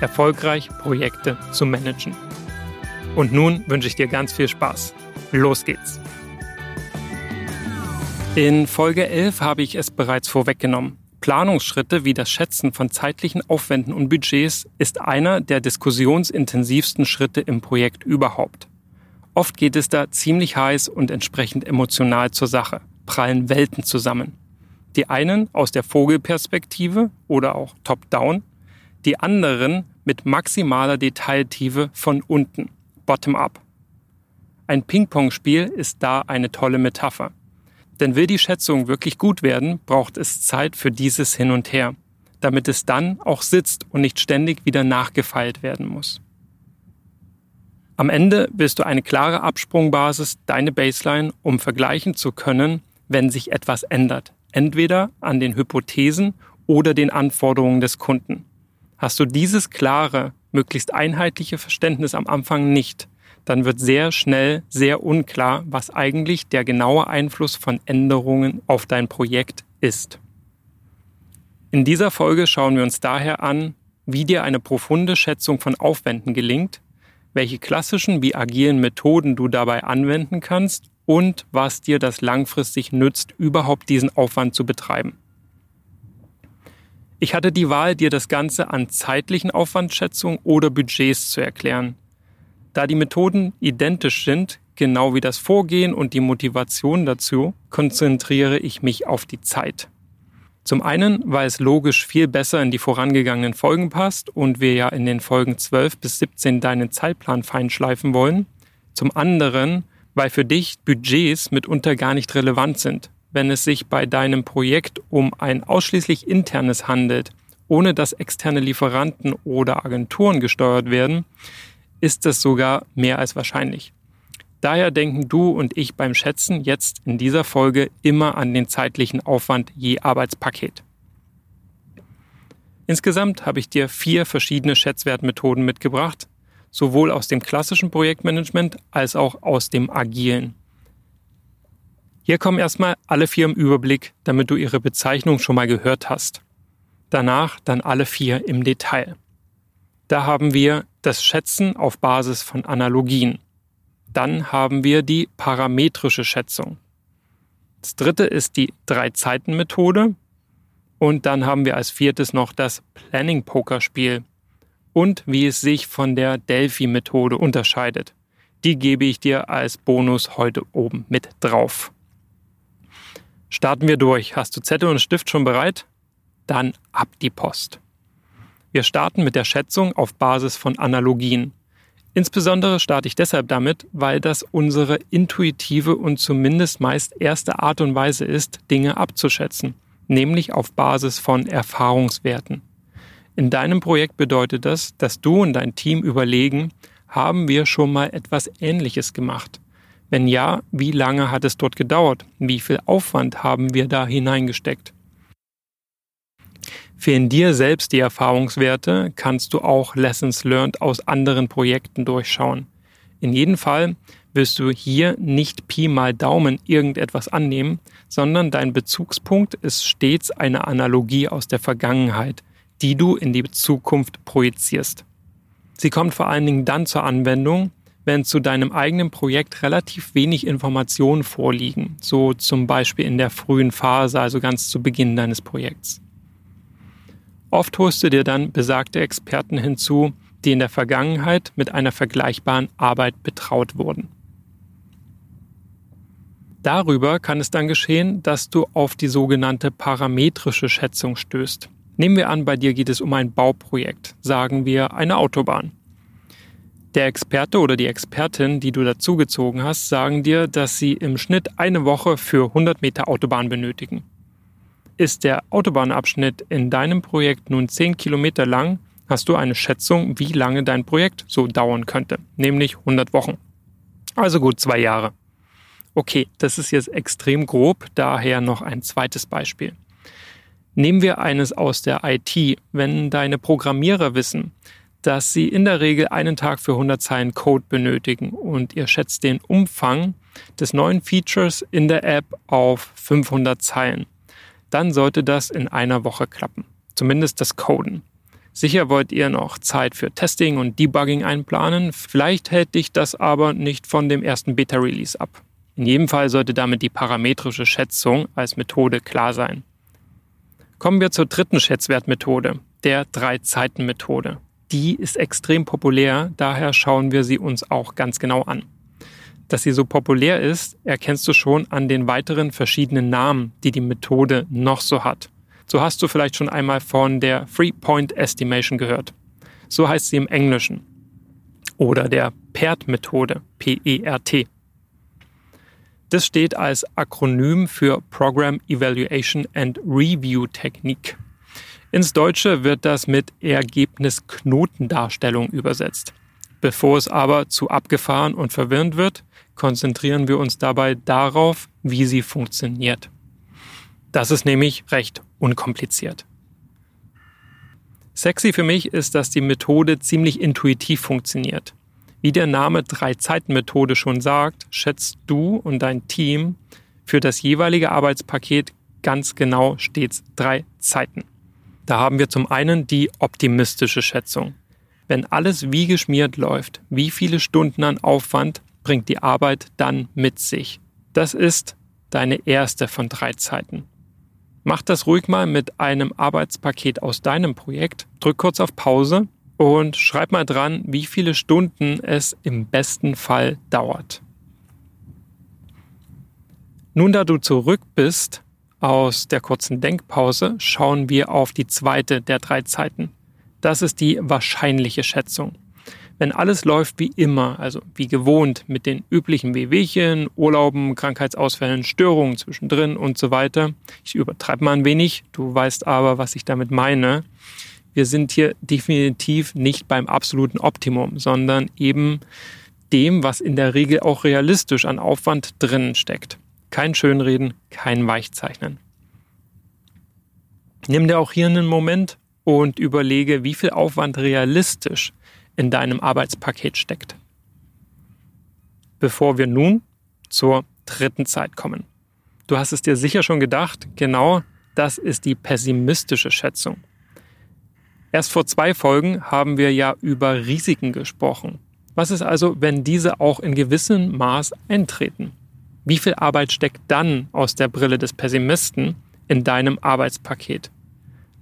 erfolgreich Projekte zu managen. Und nun wünsche ich dir ganz viel Spaß. Los geht's! In Folge 11 habe ich es bereits vorweggenommen. Planungsschritte wie das Schätzen von zeitlichen Aufwänden und Budgets ist einer der diskussionsintensivsten Schritte im Projekt überhaupt. Oft geht es da ziemlich heiß und entsprechend emotional zur Sache, prallen Welten zusammen. Die einen aus der Vogelperspektive oder auch top-down, die anderen mit maximaler Detailtiefe von unten, bottom-up. Ein Ping-Pong-Spiel ist da eine tolle Metapher. Denn will die Schätzung wirklich gut werden, braucht es Zeit für dieses Hin und Her, damit es dann auch sitzt und nicht ständig wieder nachgefeilt werden muss. Am Ende willst du eine klare Absprungbasis, deine Baseline, um vergleichen zu können, wenn sich etwas ändert, entweder an den Hypothesen oder den Anforderungen des Kunden. Hast du dieses klare, möglichst einheitliche Verständnis am Anfang nicht, dann wird sehr schnell sehr unklar, was eigentlich der genaue Einfluss von Änderungen auf dein Projekt ist. In dieser Folge schauen wir uns daher an, wie dir eine profunde Schätzung von Aufwänden gelingt, welche klassischen wie agilen Methoden du dabei anwenden kannst und was dir das langfristig nützt, überhaupt diesen Aufwand zu betreiben. Ich hatte die Wahl, dir das Ganze an zeitlichen Aufwandschätzungen oder Budgets zu erklären. Da die Methoden identisch sind, genau wie das Vorgehen und die Motivation dazu, konzentriere ich mich auf die Zeit. Zum einen, weil es logisch viel besser in die vorangegangenen Folgen passt und wir ja in den Folgen 12 bis 17 deinen Zeitplan feinschleifen wollen. Zum anderen, weil für dich Budgets mitunter gar nicht relevant sind, wenn es sich bei deinem Projekt um ein ausschließlich internes handelt, ohne dass externe Lieferanten oder Agenturen gesteuert werden, ist es sogar mehr als wahrscheinlich. Daher denken du und ich beim Schätzen jetzt in dieser Folge immer an den zeitlichen Aufwand je Arbeitspaket. Insgesamt habe ich dir vier verschiedene Schätzwertmethoden mitgebracht, sowohl aus dem klassischen Projektmanagement als auch aus dem agilen. Hier kommen erstmal alle vier im Überblick, damit du ihre Bezeichnung schon mal gehört hast. Danach dann alle vier im Detail. Da haben wir das Schätzen auf Basis von Analogien. Dann haben wir die parametrische Schätzung. Das dritte ist die Drei-Zeiten-Methode. Und dann haben wir als viertes noch das Planning-Pokerspiel und wie es sich von der Delphi-Methode unterscheidet. Die gebe ich dir als Bonus heute oben mit drauf. Starten wir durch. Hast du Zettel und Stift schon bereit? Dann ab die Post. Wir starten mit der Schätzung auf Basis von Analogien. Insbesondere starte ich deshalb damit, weil das unsere intuitive und zumindest meist erste Art und Weise ist, Dinge abzuschätzen, nämlich auf Basis von Erfahrungswerten. In deinem Projekt bedeutet das, dass du und dein Team überlegen, haben wir schon mal etwas Ähnliches gemacht? Wenn ja, wie lange hat es dort gedauert? Wie viel Aufwand haben wir da hineingesteckt? Fehlen dir selbst die Erfahrungswerte, kannst du auch Lessons Learned aus anderen Projekten durchschauen. In jedem Fall wirst du hier nicht Pi mal Daumen irgendetwas annehmen, sondern dein Bezugspunkt ist stets eine Analogie aus der Vergangenheit, die du in die Zukunft projizierst. Sie kommt vor allen Dingen dann zur Anwendung, wenn zu deinem eigenen Projekt relativ wenig Informationen vorliegen, so zum Beispiel in der frühen Phase, also ganz zu Beginn deines Projekts. Oft holst du dir dann besagte Experten hinzu, die in der Vergangenheit mit einer vergleichbaren Arbeit betraut wurden. Darüber kann es dann geschehen, dass du auf die sogenannte parametrische Schätzung stößt. Nehmen wir an, bei dir geht es um ein Bauprojekt, sagen wir eine Autobahn. Der Experte oder die Expertin, die du dazugezogen hast, sagen dir, dass sie im Schnitt eine Woche für 100 Meter Autobahn benötigen. Ist der Autobahnabschnitt in deinem Projekt nun 10 Kilometer lang, hast du eine Schätzung, wie lange dein Projekt so dauern könnte, nämlich 100 Wochen. Also gut zwei Jahre. Okay, das ist jetzt extrem grob, daher noch ein zweites Beispiel. Nehmen wir eines aus der IT. Wenn deine Programmierer wissen, dass sie in der Regel einen Tag für 100 Zeilen Code benötigen und ihr schätzt den Umfang des neuen Features in der App auf 500 Zeilen, dann sollte das in einer Woche klappen. Zumindest das Coden. Sicher wollt ihr noch Zeit für Testing und Debugging einplanen, vielleicht hält dich das aber nicht von dem ersten Beta-Release ab. In jedem Fall sollte damit die parametrische Schätzung als Methode klar sein. Kommen wir zur dritten Schätzwertmethode, der Drei-Zeiten-Methode. Die ist extrem populär, daher schauen wir sie uns auch ganz genau an. Dass sie so populär ist, erkennst du schon an den weiteren verschiedenen Namen, die die Methode noch so hat. So hast du vielleicht schon einmal von der Three-Point Estimation gehört. So heißt sie im Englischen. Oder der PERT-Methode, P-E-R-T. Das steht als Akronym für Program Evaluation and Review Technique. Ins Deutsche wird das mit Ergebnisknotendarstellung übersetzt. Bevor es aber zu abgefahren und verwirrend wird, konzentrieren wir uns dabei darauf, wie sie funktioniert. Das ist nämlich recht unkompliziert. Sexy für mich ist, dass die Methode ziemlich intuitiv funktioniert. Wie der Name Drei-Zeiten-Methode schon sagt, schätzt du und dein Team für das jeweilige Arbeitspaket ganz genau stets drei Zeiten. Da haben wir zum einen die optimistische Schätzung. Wenn alles wie geschmiert läuft, wie viele Stunden an Aufwand bringt die Arbeit dann mit sich? Das ist deine erste von drei Zeiten. Mach das ruhig mal mit einem Arbeitspaket aus deinem Projekt. Drück kurz auf Pause und schreib mal dran, wie viele Stunden es im besten Fall dauert. Nun, da du zurück bist aus der kurzen Denkpause, schauen wir auf die zweite der drei Zeiten. Das ist die wahrscheinliche Schätzung. Wenn alles läuft wie immer, also wie gewohnt, mit den üblichen Wehwehchen, Urlauben, Krankheitsausfällen, Störungen zwischendrin und so weiter. Ich übertreibe mal ein wenig, du weißt aber, was ich damit meine wir sind hier definitiv nicht beim absoluten Optimum, sondern eben dem, was in der Regel auch realistisch an Aufwand drinnen steckt. Kein Schönreden, kein Weichzeichnen. Nimm dir auch hier einen Moment und überlege, wie viel Aufwand realistisch in deinem Arbeitspaket steckt. Bevor wir nun zur dritten Zeit kommen. Du hast es dir sicher schon gedacht, genau das ist die pessimistische Schätzung. Erst vor zwei Folgen haben wir ja über Risiken gesprochen. Was ist also, wenn diese auch in gewissem Maß eintreten? Wie viel Arbeit steckt dann aus der Brille des Pessimisten in deinem Arbeitspaket?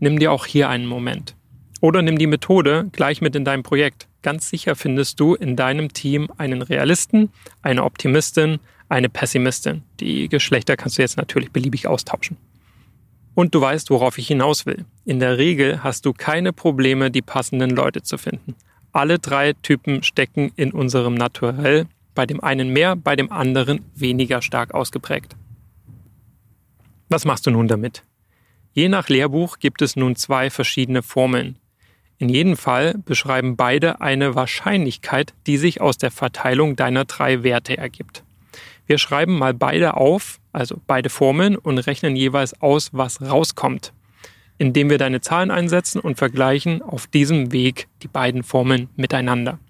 Nimm dir auch hier einen Moment. Oder nimm die Methode gleich mit in dein Projekt. Ganz sicher findest du in deinem Team einen Realisten, eine Optimistin, eine Pessimistin. Die Geschlechter kannst du jetzt natürlich beliebig austauschen. Und du weißt, worauf ich hinaus will. In der Regel hast du keine Probleme, die passenden Leute zu finden. Alle drei Typen stecken in unserem Naturell, bei dem einen mehr, bei dem anderen weniger stark ausgeprägt. Was machst du nun damit? Je nach Lehrbuch gibt es nun zwei verschiedene Formeln. In jedem Fall beschreiben beide eine Wahrscheinlichkeit, die sich aus der Verteilung deiner drei Werte ergibt. Wir schreiben mal beide auf, also beide Formeln, und rechnen jeweils aus, was rauskommt, indem wir deine Zahlen einsetzen und vergleichen auf diesem Weg die beiden Formeln miteinander.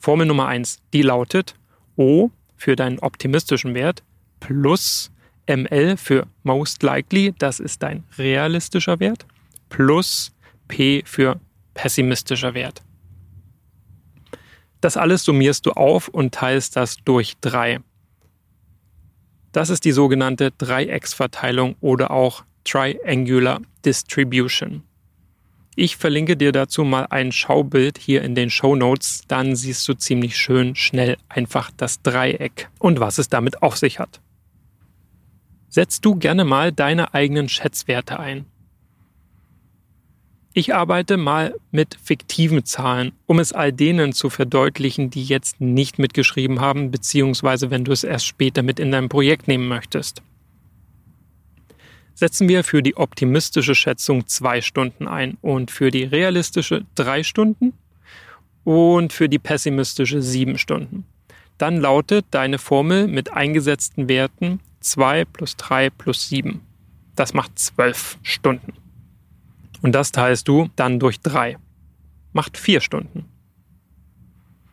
Formel Nummer eins, die lautet O für deinen optimistischen Wert plus ML für most likely, das ist dein realistischer Wert, plus P für pessimistischer Wert. Das alles summierst du auf und teilst das durch drei. Das ist die sogenannte Dreiecksverteilung oder auch Triangular Distribution. Ich verlinke dir dazu mal ein Schaubild hier in den Show Notes, dann siehst du ziemlich schön schnell einfach das Dreieck und was es damit auf sich hat. Setzt du gerne mal deine eigenen Schätzwerte ein. Ich arbeite mal mit fiktiven Zahlen, um es all denen zu verdeutlichen, die jetzt nicht mitgeschrieben haben, beziehungsweise wenn du es erst später mit in dein Projekt nehmen möchtest setzen wir für die optimistische Schätzung zwei Stunden ein und für die realistische drei Stunden und für die pessimistische sieben Stunden. Dann lautet deine Formel mit eingesetzten Werten 2 plus 3 plus 7. Das macht 12 Stunden. Und das teilst du dann durch 3. Macht 4 Stunden.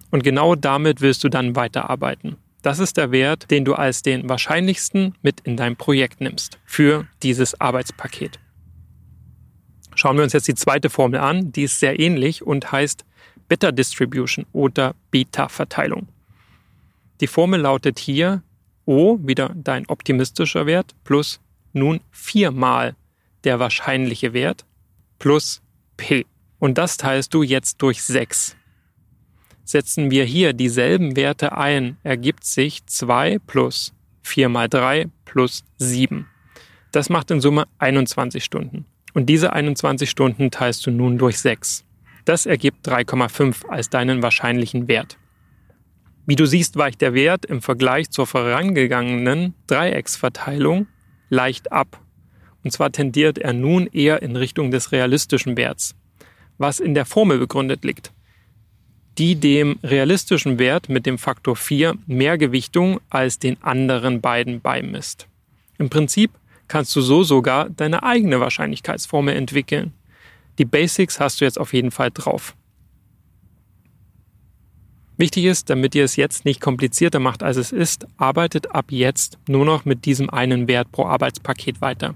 Und genau damit willst du dann weiterarbeiten. Das ist der Wert, den du als den wahrscheinlichsten mit in dein Projekt nimmst für dieses Arbeitspaket. Schauen wir uns jetzt die zweite Formel an, die ist sehr ähnlich und heißt Beta Distribution oder Beta-Verteilung. Die Formel lautet hier O, wieder dein optimistischer Wert, plus nun viermal der wahrscheinliche Wert plus P. Und das teilst du jetzt durch 6. Setzen wir hier dieselben Werte ein, ergibt sich 2 plus 4 mal 3 plus 7. Das macht in Summe 21 Stunden. Und diese 21 Stunden teilst du nun durch 6. Das ergibt 3,5 als deinen wahrscheinlichen Wert. Wie du siehst, weicht der Wert im Vergleich zur vorangegangenen Dreiecksverteilung leicht ab. Und zwar tendiert er nun eher in Richtung des realistischen Werts, was in der Formel begründet liegt die dem realistischen Wert mit dem Faktor 4 mehr Gewichtung als den anderen beiden beimisst. Im Prinzip kannst du so sogar deine eigene Wahrscheinlichkeitsformel entwickeln. Die Basics hast du jetzt auf jeden Fall drauf. Wichtig ist, damit ihr es jetzt nicht komplizierter macht, als es ist, arbeitet ab jetzt nur noch mit diesem einen Wert pro Arbeitspaket weiter.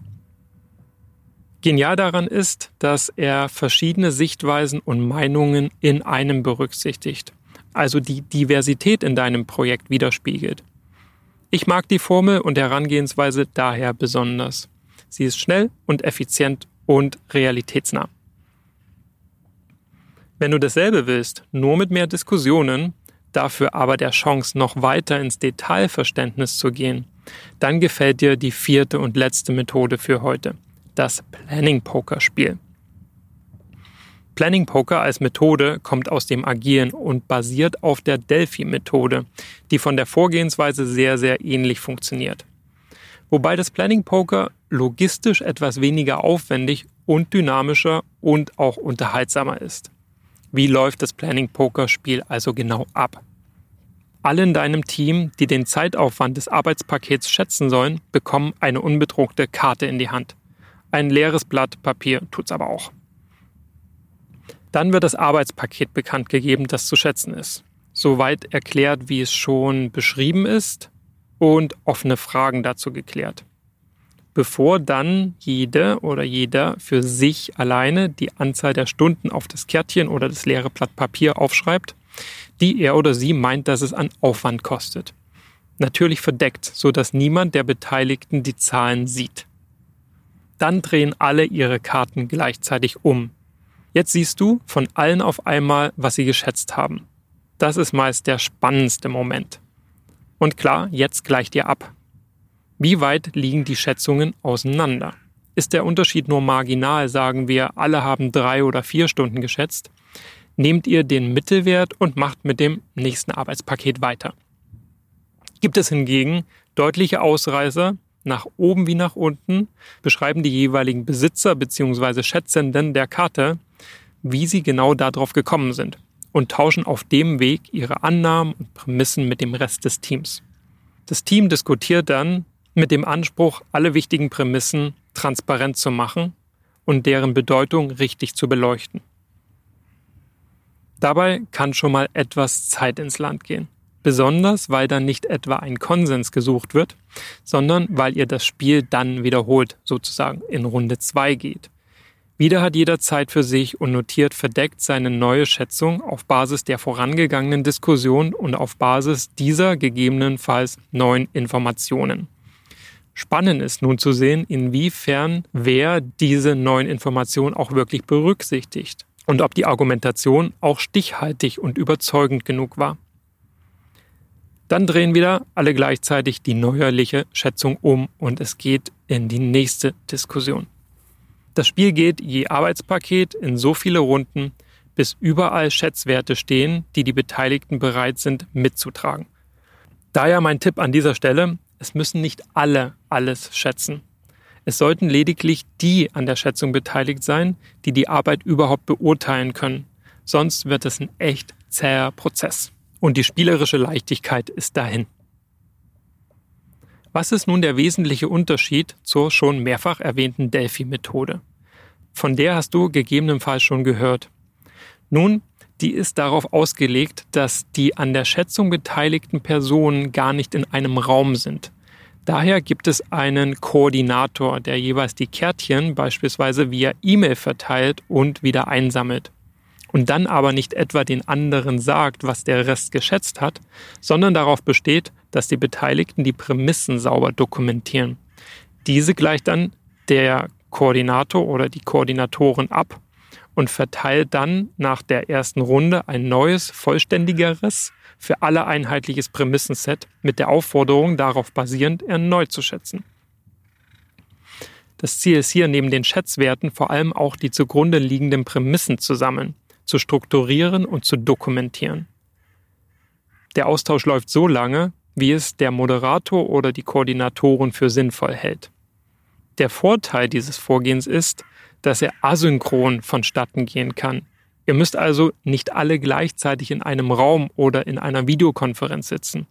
Genial daran ist, dass er verschiedene Sichtweisen und Meinungen in einem berücksichtigt, also die Diversität in deinem Projekt widerspiegelt. Ich mag die Formel und Herangehensweise daher besonders. Sie ist schnell und effizient und realitätsnah. Wenn du dasselbe willst, nur mit mehr Diskussionen, dafür aber der Chance, noch weiter ins Detailverständnis zu gehen, dann gefällt dir die vierte und letzte Methode für heute – das Planning Poker Spiel. Planning Poker als Methode kommt aus dem Agieren und basiert auf der Delphi-Methode, die von der Vorgehensweise sehr, sehr ähnlich funktioniert. Wobei das Planning Poker logistisch etwas weniger aufwendig und dynamischer und auch unterhaltsamer ist. Wie läuft das Planning Poker Spiel also genau ab? Alle in deinem Team, die den Zeitaufwand des Arbeitspakets schätzen sollen, bekommen eine unbedruckte Karte in die Hand. Ein leeres Blatt Papier tut's aber auch. Dann wird das Arbeitspaket bekannt gegeben, das zu schätzen ist. Soweit erklärt, wie es schon beschrieben ist und offene Fragen dazu geklärt. Bevor dann jede oder jeder für sich alleine die Anzahl der Stunden auf das Kärtchen oder das leere Blatt Papier aufschreibt, die er oder sie meint, dass es an Aufwand kostet. Natürlich verdeckt, so dass niemand der Beteiligten die Zahlen sieht. Dann drehen alle ihre Karten gleichzeitig um. Jetzt siehst du von allen auf einmal, was sie geschätzt haben. Das ist meist der spannendste Moment. Und klar, jetzt gleicht ihr ab. Wie weit liegen die Schätzungen auseinander? Ist der Unterschied nur marginal, sagen wir, alle haben drei oder vier Stunden geschätzt, nehmt ihr den Mittelwert und macht mit dem nächsten Arbeitspaket weiter. Gibt es hingegen deutliche Ausreißer, nach oben wie nach unten beschreiben die jeweiligen Besitzer bzw. Schätzenden der Karte, wie sie genau darauf gekommen sind und tauschen auf dem Weg ihre Annahmen und Prämissen mit dem Rest des Teams. Das Team diskutiert dann mit dem Anspruch, alle wichtigen Prämissen transparent zu machen und deren Bedeutung richtig zu beleuchten. Dabei kann schon mal etwas Zeit ins Land gehen. Besonders, weil dann nicht etwa ein Konsens gesucht wird, sondern weil ihr das Spiel dann wiederholt, sozusagen in Runde 2 geht. Wieder hat jeder Zeit für sich und notiert verdeckt seine neue Schätzung auf Basis der vorangegangenen Diskussion und auf Basis dieser gegebenenfalls neuen Informationen. Spannend ist nun zu sehen, inwiefern wer diese neuen Informationen auch wirklich berücksichtigt und ob die Argumentation auch stichhaltig und überzeugend genug war. Dann drehen wieder alle gleichzeitig die neuerliche Schätzung um und es geht in die nächste Diskussion. Das Spiel geht je Arbeitspaket in so viele Runden, bis überall Schätzwerte stehen, die die Beteiligten bereit sind mitzutragen. Daher mein Tipp an dieser Stelle, es müssen nicht alle alles schätzen. Es sollten lediglich die an der Schätzung beteiligt sein, die die Arbeit überhaupt beurteilen können. Sonst wird es ein echt zäher Prozess. Und die spielerische Leichtigkeit ist dahin. Was ist nun der wesentliche Unterschied zur schon mehrfach erwähnten Delphi-Methode? Von der hast du gegebenenfalls schon gehört. Nun, die ist darauf ausgelegt, dass die an der Schätzung beteiligten Personen gar nicht in einem Raum sind. Daher gibt es einen Koordinator, der jeweils die Kärtchen beispielsweise via E-Mail verteilt und wieder einsammelt. Und dann aber nicht etwa den anderen sagt, was der Rest geschätzt hat, sondern darauf besteht, dass die Beteiligten die Prämissen sauber dokumentieren. Diese gleicht dann der Koordinator oder die Koordinatoren ab und verteilt dann nach der ersten Runde ein neues, vollständigeres, für alle einheitliches Prämissenset mit der Aufforderung, darauf basierend erneut zu schätzen. Das Ziel ist hier neben den Schätzwerten vor allem auch die zugrunde liegenden Prämissen zu sammeln, zu strukturieren und zu dokumentieren. Der Austausch läuft so lange, wie es der Moderator oder die Koordinatoren für sinnvoll hält. Der Vorteil dieses Vorgehens ist, dass er asynchron vonstatten gehen kann. Ihr müsst also nicht alle gleichzeitig in einem Raum oder in einer Videokonferenz sitzen.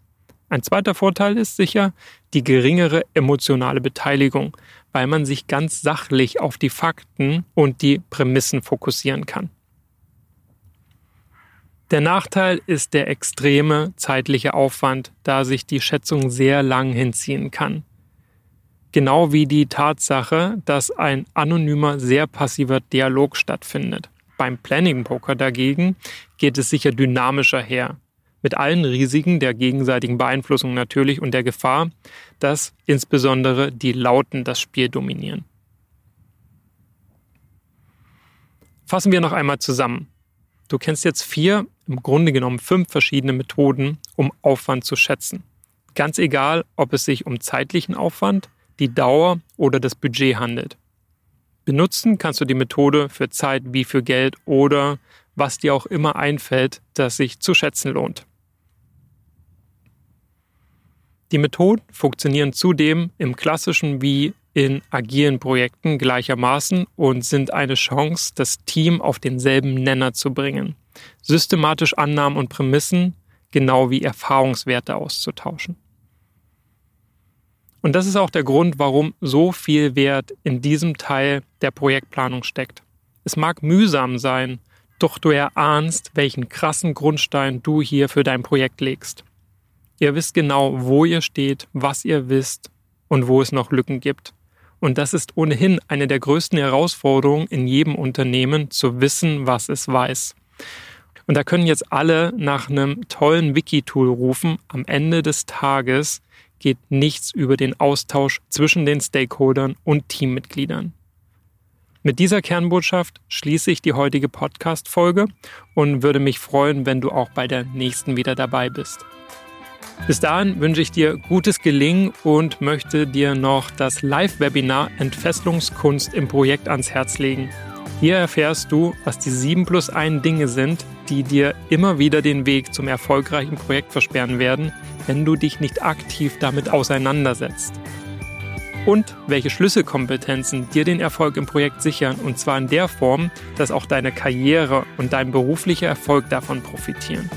Ein zweiter Vorteil ist sicher die geringere emotionale Beteiligung, weil man sich ganz sachlich auf die Fakten und die Prämissen fokussieren kann. Der Nachteil ist der extreme zeitliche Aufwand, da sich die Schätzung sehr lang hinziehen kann. Genau wie die Tatsache, dass ein anonymer, sehr passiver Dialog stattfindet. Beim Planning Poker dagegen geht es sicher dynamischer her. Mit allen Risiken der gegenseitigen Beeinflussung natürlich und der Gefahr, dass insbesondere die Lauten das Spiel dominieren. Fassen wir noch einmal zusammen. Du kennst jetzt vier, im Grunde genommen fünf verschiedene Methoden, um Aufwand zu schätzen. Ganz egal, ob es sich um zeitlichen Aufwand, die Dauer oder das Budget handelt. Benutzen kannst du die Methode für Zeit wie für Geld oder was dir auch immer einfällt, das sich zu schätzen lohnt. Die Methoden funktionieren zudem im klassischen wie in agilen Projekten gleichermaßen und sind eine Chance, das Team auf denselben Nenner zu bringen, systematisch Annahmen und Prämissen genau wie Erfahrungswerte auszutauschen. Und das ist auch der Grund, warum so viel Wert in diesem Teil der Projektplanung steckt. Es mag mühsam sein, doch du erahnst, welchen krassen Grundstein du hier für dein Projekt legst. Ihr wisst genau, wo ihr steht, was ihr wisst und wo es noch Lücken gibt. Und das ist ohnehin eine der größten Herausforderungen in jedem Unternehmen, zu wissen, was es weiß. Und da können jetzt alle nach einem tollen Wiki-Tool rufen. Am Ende des Tages geht nichts über den Austausch zwischen den Stakeholdern und Teammitgliedern. Mit dieser Kernbotschaft schließe ich die heutige Podcast-Folge und würde mich freuen, wenn du auch bei der nächsten wieder dabei bist. Bis dahin wünsche ich dir gutes Gelingen und möchte dir noch das Live-Webinar Entfesselungskunst im Projekt ans Herz legen. Hier erfährst du, was die 7 plus 1 Dinge sind, die dir immer wieder den Weg zum erfolgreichen Projekt versperren werden, wenn du dich nicht aktiv damit auseinandersetzt. Und welche Schlüsselkompetenzen dir den Erfolg im Projekt sichern, und zwar in der Form, dass auch deine Karriere und dein beruflicher Erfolg davon profitieren.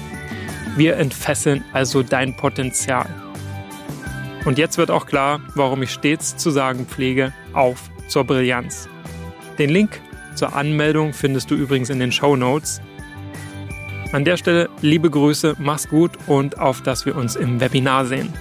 Wir entfesseln also dein Potenzial. Und jetzt wird auch klar, warum ich stets zu sagen pflege, auf zur Brillanz. Den Link zur Anmeldung findest du übrigens in den Show Notes. An der Stelle liebe Grüße, mach's gut und auf dass wir uns im Webinar sehen.